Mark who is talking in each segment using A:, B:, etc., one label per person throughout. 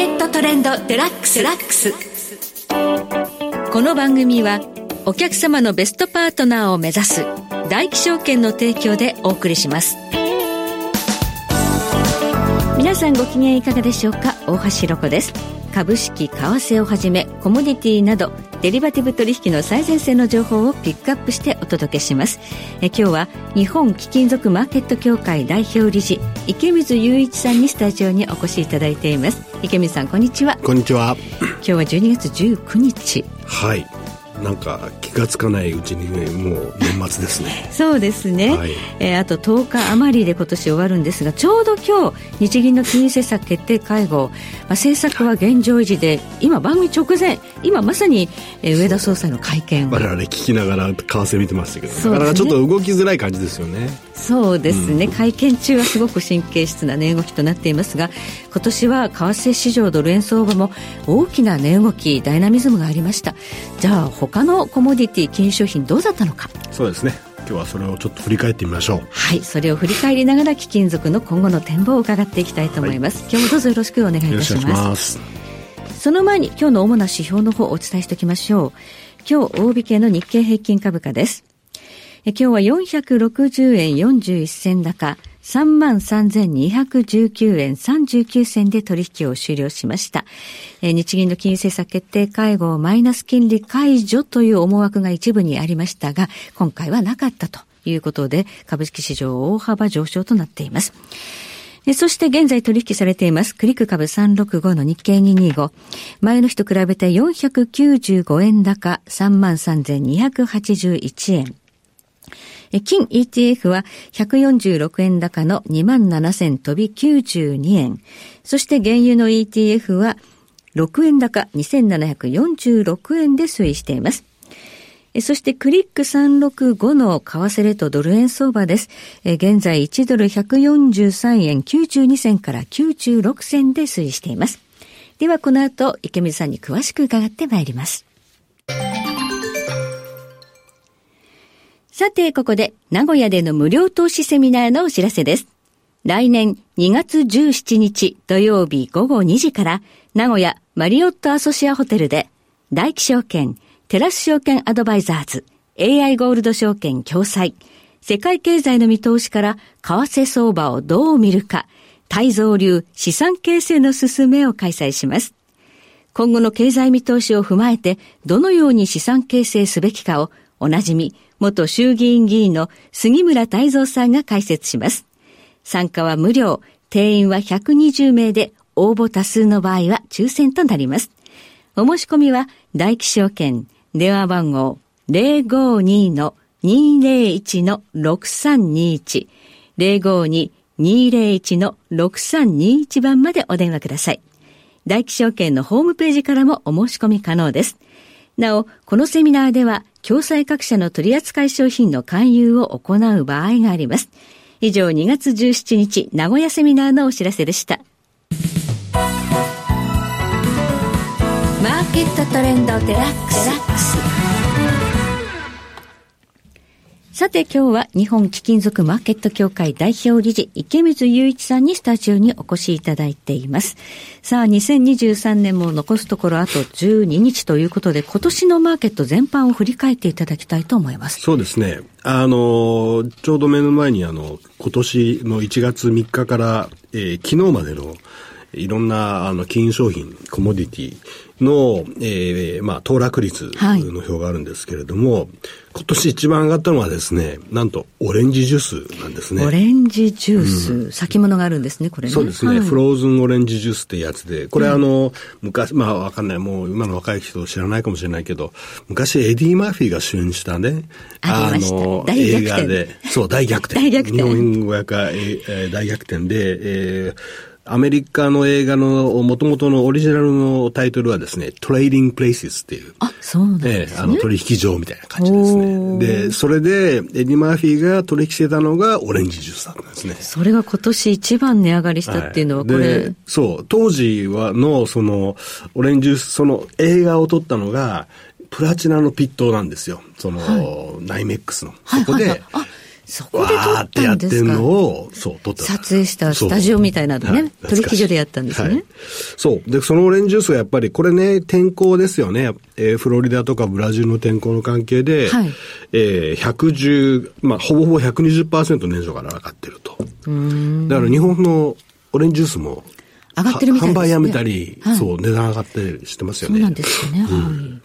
A: ケットトレンドデラックスラックス。この番組はお客様のベストパートナーを目指す大起証券の提供でお送りします。皆さんご機嫌いかがでしょうか？大橋ひろこです。株式為替をはじめコモディティなどデリバティブ取引の最前線の情報をピックアップしてお届けします。え今日は日本貴金属マーケット協会代表理事池水雄一さんにスタジオにお越しいただいています。池水さんこんにちは。
B: こんにちは。
A: 今日は12月19日。
B: はいなんか気がつかないうちにねもう年末ですね。
A: そうですね、はい、えー、あと10日余りで今年終わるんですがちょうど今日日銀の金融政策決定会合、まあ、政策は現状維持で今番組直前。今まさに、えー、上田総裁の会見。
B: 我々聞きながら為替見てましたけど、ね、なかなかちょっと動きづらい感じですよね
A: そうですね、うん、会見中はすごく神経質な値動きとなっていますが今年は為替市場ドル円相場も大きな値動きダイナミズムがありました。じゃあ他のコモディティ金融商品どうだったのか？
B: そうですね。今日はそれをちょっと振り返ってみましょう。
A: はい。それを振り返りながら貴金属の今後の展望を伺っていきたいと思います、はい、今日もどうぞよろしくお願いいたします。その前に今日の主な指標の方をお伝えしておきましょう。今日大引けの日経平均株価です今日は460円41銭高、33,219円39銭で取引を終了しました。日銀の金融政策決定会合マイナス金利解除という思惑が一部にありましたが、今回はなかったということで、株式市場大幅上昇となっています。そして現在取引されています。クリック株365の日経225。前の日と比べて495円高33,281円。金 ETF は146円高の27,000飛び92円。そして原油の ETF は6円高2746円で推移しています。そしてクリック365の為替レートドル円相場です。現在1ドル143円92銭から96銭で推移しています。ではこの後池水さんに詳しく伺ってまいります。さて、ここで名古屋での無料投資セミナーのお知らせです。来年2月17日土曜日午後2時から名古屋マリオットアソシアホテルで大気証券、テラス証券アドバイザーズ、AI ゴールド証券共催、世界経済の見通しから為替相場をどう見るか、泰造流資産形成の進めを開催します。今後の経済見通しを踏まえてどのように資産形成すべきかをおなじみ元衆議院議員の杉村太蔵さんが解説します。参加は無料、定員は120名で、応募多数の場合は抽選となります。お申し込みは、大気証券、電話番号052-201-6321、052-201-6321番までお電話ください。大気証券のホームページからもお申し込み可能です。なお、このセミナーでは、共済各社の取扱商品の勧誘を行う場合があります。以上2月17日名古屋セミナーのお知らせでした。マーケットトレンドデラックス。さて今日は日本貴金属マーケット協会代表理事池水雄一さんにスタジオにお越しいただいています。さあ2023年も残すところあと12日ということで今年のマーケット全般を振り返っていただきたいと思います。
B: そうですね。あの、ちょうど目の前にあの今年の1月3日から、えー、昨日までのいろんなあの金融商品、コモディティの、えー、まあ、騰落率の表があるんですけれども、はい、今年一番上がったのはですね、なんとオレンジジュースなんですね。
A: オレンジジュース、うん、先物があるんですね、これね。
B: そうですね、はい、フローズンオレンジジュースってやつで、これあの、昔、まあわかんない、もう今の若い人知らないかもしれないけど、昔エディ・マーフィーが主演したね、
A: あの、映画で、
B: そう、大逆転。
A: 大逆転。
B: 日本語訳は、えー、大逆転で、えーアメリカの映画の元々のオリジナルのタイトルはですね、 Trading Places っていう。
A: あ、そうなんですね。
B: あの取引所みたいな感じですね。で、それで、エディ・マーフィーが取引してたのがオレンジジュースだったんですね。
A: それが今年一番値上がりしたっていうのはこれ、はい、
B: そう、当時はの、その、オレンジジュース、その映画を撮ったのが、プラチナのピットなんですよ。その、はい、ナイメックスの。そこで、はいはいはい、
A: そこで撮ったんですか？
B: ってやってんのを、そう、撮った。
A: 撮影したスタジオみたいなのね、取引所でやったんですね。
B: はいそう。で、そのオレンジジュースがやっぱり、これね、天候ですよね。えーフロリダとかブラジルの天候の関係で、
A: はい
B: えー110、まあ、ほぼほぼ120%年初から上がってると。だから日本のオレンジジュースも、
A: 上がってるみたいですね
B: は販売やめたり、
A: はい
B: そう、値段上がったりしてますよね。
A: そうなんですよね。はい。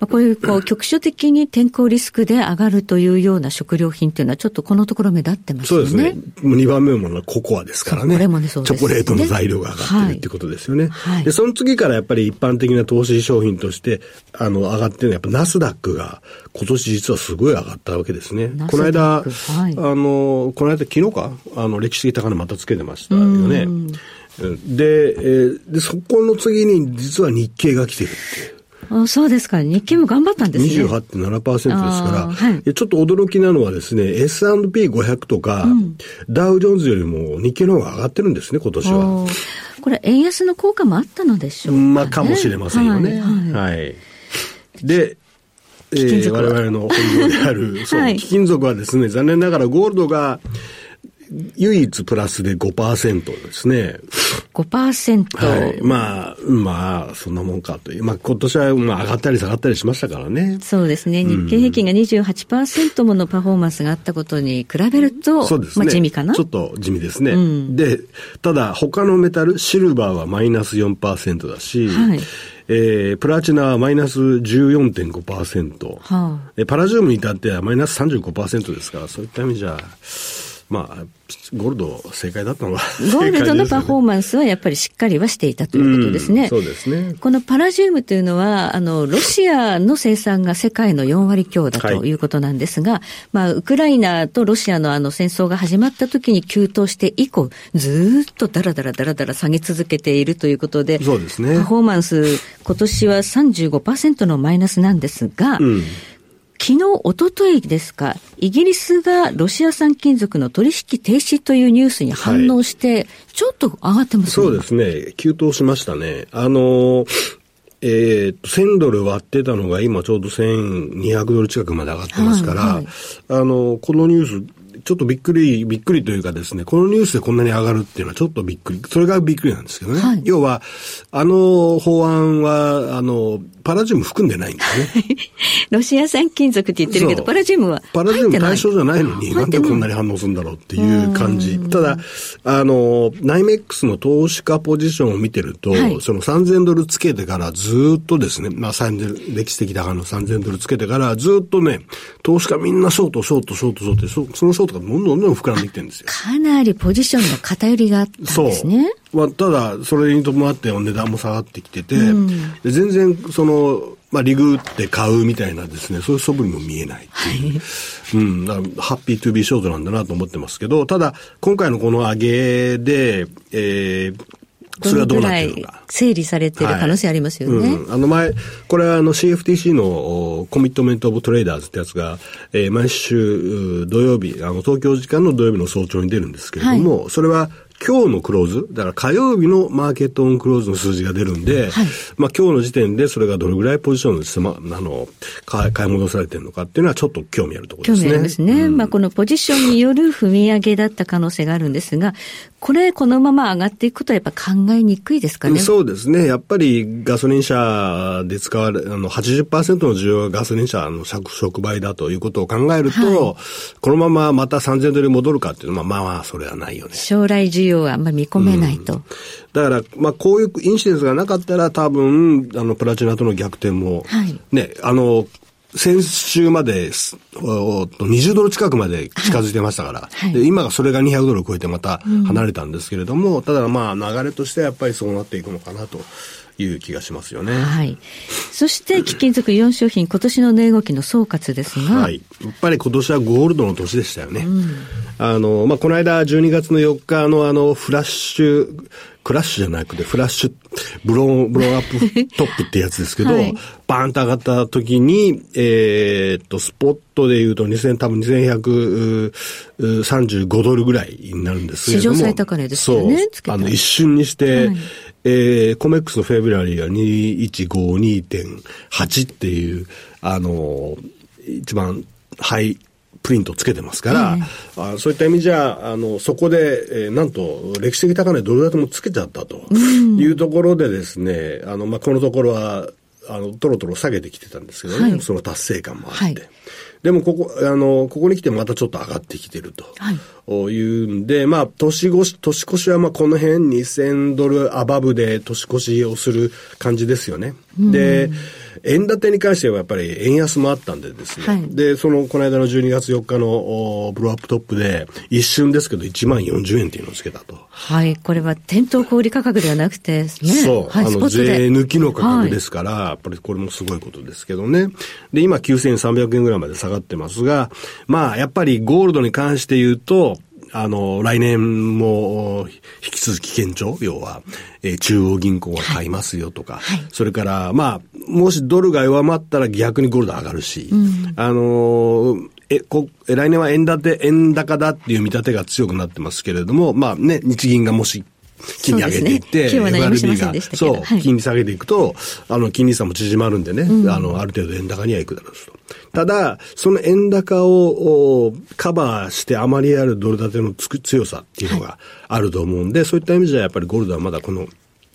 A: まあ、こういう、こう、局所的に天候リスクで上がるというような食料品っていうのは、ちょっとこのところ目立ってますよね。
B: そうですね。もう2番目ものはココアですからね。
A: これもねそうですね
B: チョコレートの材料が上がってるってことですよね。
A: はい
B: で、その次からやっぱり一般的な投資商品として、あの、上がってるのはやっぱナスダックが今年実はすごい上がったわけですねこの間、
A: はい
B: あの、この間昨日か、あの、歴史的高値またつけてましたよね。で、えーで、そこの次に実は日経が来てるっていう。
A: あそうですか。日経も頑張ったんですね。
B: 28.7%ですから、
A: はい
B: でちょっと驚きなのはですね、S&P500 とか、ダウ・ジョーンズよりも日経の方が上がってるんですね、今年は。
A: これ、円安の効果もあったのでしょうか、ね。
B: まあ、かもしれませんよね。
A: はい
B: はい。で、えー我々の本業である、そう、
A: はい
B: 貴金属はですね、残念ながらゴールドが唯一プラスで5%ですね。
A: 5%。
B: はい。まあ、まあ、そんなもんかという。まあ、今年はまあ上がったり下がったりしましたからね。
A: そうですね。日経平均が28%ものパフォーマンスがあったことに比べると、
B: そうですね。
A: まあ地味かな
B: ちょっと地味ですね。
A: うん
B: で、ただ他のメタル、シルバーはマイナス4%だし、
A: はい
B: えープラチナはマイナス14.5%、
A: は
B: でパラジウムに至ってはマイナス35%ですから、そういった意味じゃ、まあ、ゴールド正解だったのは
A: ゴールドのパフォー
B: マ
A: マンスはやっぱりしっかりはしていたということですね。
B: そうですね。
A: このパラジウムというのは、あの、ロシアの生産が世界の4割強だということなんですが、まあ、ウクライナとロシアのあの戦争が始まった時に急騰して以降、ずーっとダラダラダラダラ下げ続けているということで、
B: そうですね
A: パフォーマンス、今年は35%のマイナスなんですが、
B: うん。
A: 昨日、一昨日ですか、イギリスがロシア産金属の取引停止というニュースに反応して、ちょっと上がってますね。
B: そうですね。急騰しましたね。あのーえーと、1000ドル割ってたのが今ちょうど1200ドル近くまで上がってますから、
A: はいはい
B: あの、このニュース、ちょっとびっくり、びっくりというかですね、このニュースでこんなに上がるっていうのはちょっとびっくり、それがびっくりなんですけどね。
A: はい
B: 要は、あの法案は、あの、パラジウム含んでないんですね。
A: ロシア産金属って言ってるけど、パラジウムは
B: パラジウム対象じゃないのに、なんでこんなに反応するんだろうっていう感じ。ただ、あの、ナイメックスの投資家ポジションを見てると、
A: はい
B: その3000ドルつけてからずっとですね、まあ3000歴史的高の3000ドルつけてからずっとね、投資家みんなショート、ショート、ショート、ショートそのショートがどんどんどんどん膨らんできてるんですよ。
A: かなりポジションの偏りがあったん
B: そう。
A: ですね。
B: まあ、ただ、それに伴って値段も下がってきてて、で全然、その、まあ、リグって買うみたいなですね、そういう素振りも見えないっていう。うん、だからハッピートゥービーショートなんだなと思ってますけど、ただ、今回のこの上げで、えー、それはどうなってるのか。
A: 整理されている可能性ありますよね。
B: うん、あの前、これはあの CFTC のおコミットメントオブトレーダーズってやつが、えー毎週う土曜日、あの東京時間の土曜日の早朝に出るんですけれども、それは今日のクローズ、だから火曜日のマーケットオンクローズの数字が出るんで、
A: はい
B: まあ今日の時点でそれがどれぐらいポジションで、まあ、あの、買い買い戻されてるのかっていうのはちょっと興味あるところですね。
A: 興味ありますね。まあ、このポジションによる踏み上げだった可能性があるんですが、これ、このまま上がっていくことはやっぱ考えにくいですかね？
B: そうですね。やっぱりガソリン車で使われ、あの、80%の需要がガソリン車の触触媒だということを考えると、このまままた3000ドルに戻るかっていうのは、まあまあ、それはないよね。
A: 将来需要はあんまり見込めないと。
B: だから、まあ、こういうインシデンスがなかったら、多分、あの、プラチナとの逆転も、
A: はい。
B: ね、あの、先週まです、おおっと20ドル近くまで近づいてましたから、
A: はい。
B: で今がそれが200ドルを超えてまた離れたんですけれども、ただまあ流れとしてはやっぱりそうなっていくのかなという気がしますよね。
A: はい。そして、貴金属4商品、今年の値動きの総括ですが、
B: はい。やっぱり今年はゴールドの年でしたよね。あの、まあ、この間12月の4日のあの、 flash、crash じゃなくて、 flash、blow、blow up top ってやつですけど、
A: はい
B: バーンと上がった時に、えーっと、スポットで言うと2000、多分2135ドルぐらいになるんですけれども。
A: 史上最高値ですよね
B: そう
A: つけた。
B: あの、一瞬にして、
A: はい
B: えーコメックスのフェブラリーが2152.8っていう、あの、一番ハイプリントつけてますから、えー、あそういった意味じゃ、あの、そこで、えー、なんと、歴史的高値ドル建てもつけちゃったというところでですね、あの、まあ、このところは、あの、とろとろ下げてきてたんですけどね、はい、その達成感もあって。はいでもここ、あの、ここに来てまたちょっと上がってきてると。はい。いうんで、まあ、年越し、年越しはまあこの辺2000ドルアバブで年越しをする感じですよね。で、円建てに関してはやっぱり円安もあったんでですね。はい、で、その、この間の12月4日のブローアップトップで、一瞬ですけど1万40円っていうのをつけたと。
A: はい。これは店頭小売価格ではなくてね。
B: そう。はい、あの、税抜きの価格ですから、はい、やっぱりこれもすごいことですけどね。で、今9300円ぐらいまで下がってますが、まあ、やっぱりゴールドに関して言うと、あの、来年も引き続き堅調、要は、えー、中央銀行が買いますよとか、はい、それから、まあ、もしドルが弱まったら逆にゴールド上がるし、うん、あのえ、こ、来年は円建て、円高だっていう見立てが強くなってますけれども、まあね、日銀がもし金利上げていって、
A: ね、FRB が、
B: そう、はい、金利下げていくと、あの、金利差も縮まるんでね、うん、あの、ある程度円高にはいくだろうと。ただ、その円高をカバーして余りあるドル建てのつく強さっていうのがあると思うんで、そういった意味じゃやっぱりゴールドはまだこの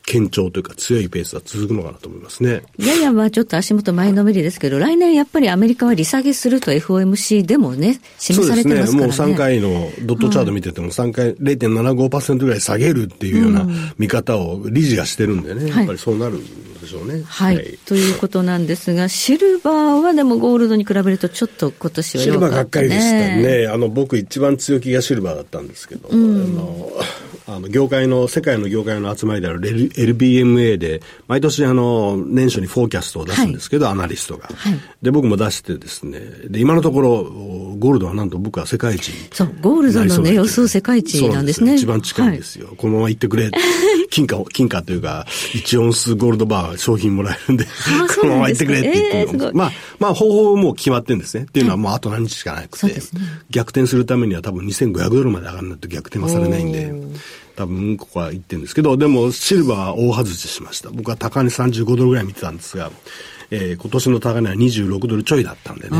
B: 堅調というか強いペースは続くのかなと思いますね。
A: ややまあちょっと足元前のめりですけど、来年やっぱりアメリカは利下げすると FOMC でもね、示されてますからね。
B: そうですね。もう3回のドットチャート見てても3回0.75%ぐらい下げるっていうような見方を理事がしてるんでね、やっぱりそうなるんでしょうね。
A: はい。はい、ということなんですが、シルバーはでもゴールドに比べるとちょっと今年は、
B: ね、シルバーがっかりでしたね。あの、僕一番強気がシルバーだったんですけど、うん、あの、あの、業界の、世界の業界の集まりである LBMA で、毎年あの、年初にフォーキャストを出すんですけど、はい、アナリストが、はい。で、僕も出してですね、で、今のところ、ゴールドはなんと僕は世界一
A: そう、ゴールドのね、予想世界一なんですね。
B: す一番近いんですよ。はい、このまま行ってくれ。金貨、金貨というか、1オンスゴールドバー商品もらえるんで、このまま行ってくれって言って、えー、まあ、まあ、方法も決まってるんですね。っていうのはもうあと何日しかなくて、ね、逆転するためには多分2500ドルまで上がらないと逆転はされないんで、多分ここは言ってるんですけど、でもシルバーは大外ししました。僕は高値35ドルぐらい見てたんですが、えー、今年の高値は26ドルちょいだったんでね。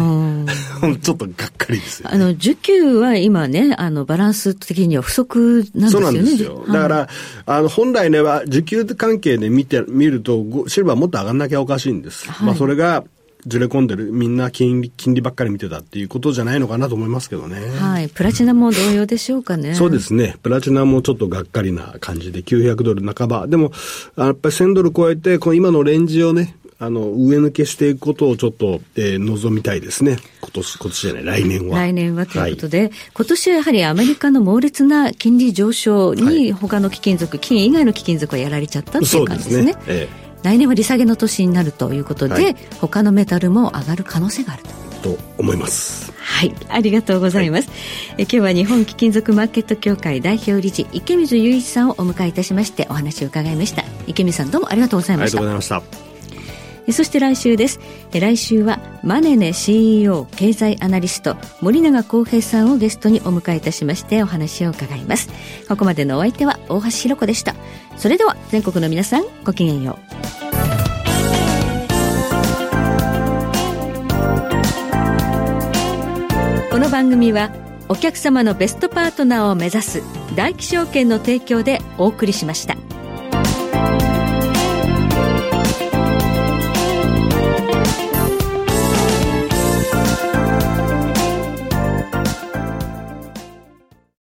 B: ちょっとがっかりですよ、
A: ね、あの、需給は今ね、あの、バランス的には不足なんですよね。そうなんですよ。
B: だから、あの、本来ねは、需給関係で見て、見ると、シルバーもっと上がんなきゃおかしいんです。はい、まあ、それが、ずれ込んでる、みんな金利、金利ばっかり見てたっていうことじゃないのかなと思いますけどね。
A: はい。プラチナも同様でしょうかね。
B: そうですね。プラチナもちょっとがっかりな感じで、900ドル半ば。でも、やっぱり1000ドル超えて、この今のレンジをね、あの、上抜けしていくことをちょっと、えー、望みたいですね。今年、今年じゃない、来年は。
A: 来年はということで、はい、今年はやはりアメリカの猛烈な金利上昇に、他の貴金属、金以外の貴金属はやられちゃったっていう感じですね。すね。ええ来年は利下げの年になるということで、はい、他のメタルも上がる可能性がある
B: と。と思います。
A: はい、ありがとうございます。はい、え今日は日本貴金属マーケット協会代表理事池水雄一さんをお迎えいたしましてお話を伺いました。池水さんどうもありがとうございました。
B: ありがとうございました。
A: そして来週です。来週はマネネ CEO 経済アナリスト森永康平さんをゲストにお迎えいたしましてお話を伺います。ここまでのお相手は大橋ひろ子でした。それでは全国の皆さんごきげんよう。この番組はお客様のベストパートナーを目指す大気証券の提供でお送りしました。